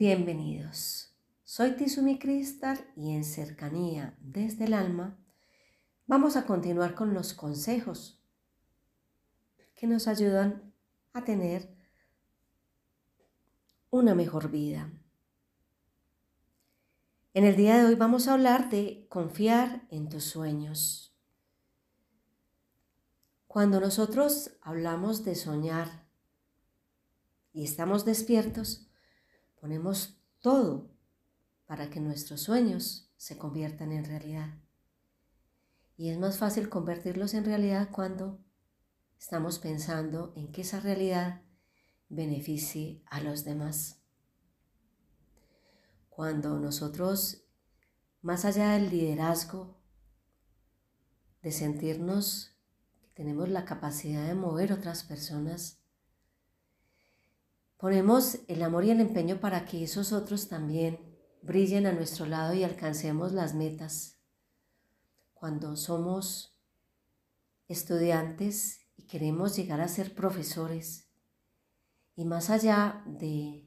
Bienvenidos. Soy Tizumi Cristal y en cercanía desde el alma vamos a continuar con los consejos que nos ayudan a tener una mejor vida. En el día de hoy vamos a hablar de confiar en tus sueños. Cuando nosotros hablamos de soñar y estamos despiertos, Ponemos todo para que nuestros sueños se conviertan en realidad. Y es más fácil convertirlos en realidad cuando estamos pensando en que esa realidad beneficie a los demás. Cuando nosotros, más allá del liderazgo, de sentirnos que tenemos la capacidad de mover otras personas, Ponemos el amor y el empeño para que esos otros también brillen a nuestro lado y alcancemos las metas. Cuando somos estudiantes y queremos llegar a ser profesores, y más allá de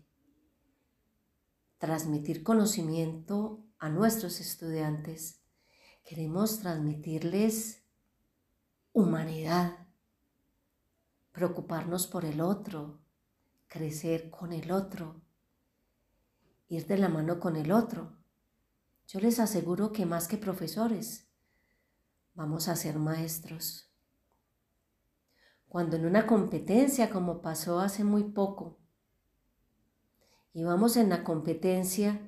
transmitir conocimiento a nuestros estudiantes, queremos transmitirles humanidad, preocuparnos por el otro, crecer con el otro, ir de la mano con el otro. Yo les aseguro que más que profesores, vamos a ser maestros. Cuando en una competencia, como pasó hace muy poco, y vamos en la competencia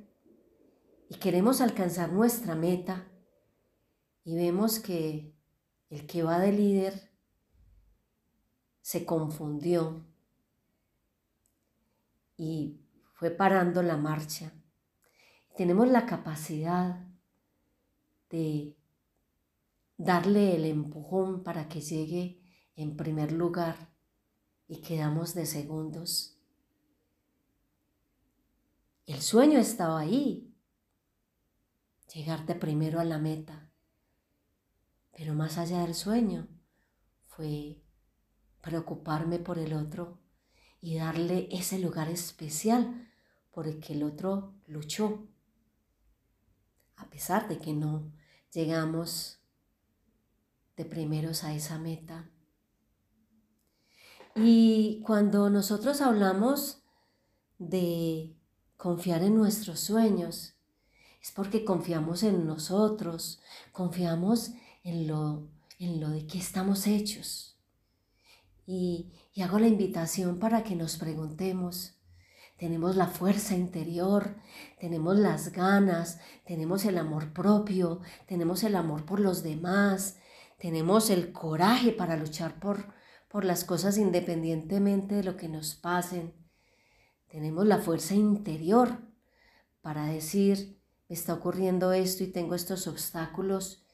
y queremos alcanzar nuestra meta y vemos que el que va de líder se confundió y fue parando la marcha. Tenemos la capacidad de darle el empujón para que llegue en primer lugar y quedamos de segundos. El sueño estaba ahí, llegarte primero a la meta, pero más allá del sueño fue preocuparme por el otro y darle ese lugar especial por el que el otro luchó. A pesar de que no llegamos de primeros a esa meta. Y cuando nosotros hablamos de confiar en nuestros sueños, es porque confiamos en nosotros, confiamos en lo, en lo de que estamos hechos. Y, hago la invitación para que nos preguntemos, tenemos la fuerza interior, tenemos las ganas, tenemos el amor propio, tenemos el amor por los demás, tenemos el coraje para luchar por, por las cosas independientemente de lo que nos pasen. Tenemos la fuerza interior para decir, me está ocurriendo esto y tengo estos obstáculos,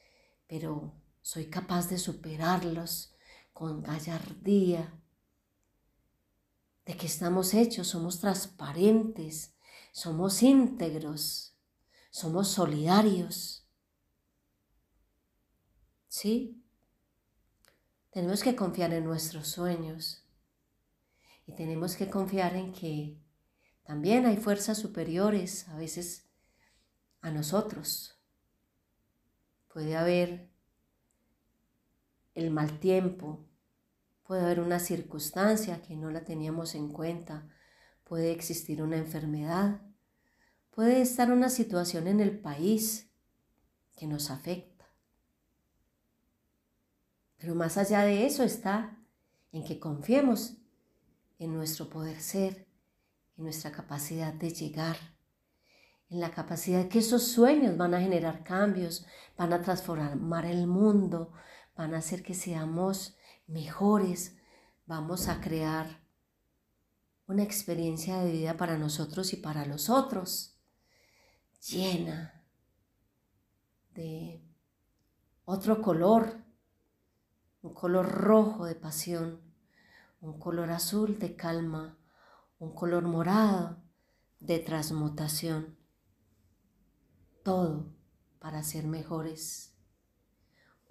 pero soy capaz de superarlos con gallardía, de que estamos hechos, somos transparentes, somos íntegros, somos solidarios. ¿Sí? Tenemos que confiar en nuestros sueños y tenemos que confiar en que también hay fuerzas superiores a veces a nosotros. Puede haber el mal tiempo, puede haber una circunstancia que no la teníamos en cuenta, puede existir una enfermedad, puede estar una situación en el país que nos afecta. Pero más allá de eso está en que confiemos en nuestro poder ser, en nuestra capacidad de llegar, en la capacidad que esos sueños van a generar cambios, van a transformar el mundo, van a hacer que seamos mejores, vamos a crear una experiencia de vida para nosotros y para los otros, llena de otro color, un color rojo de pasión, un color azul de calma, un color morado de transmutación. Todo para ser mejores.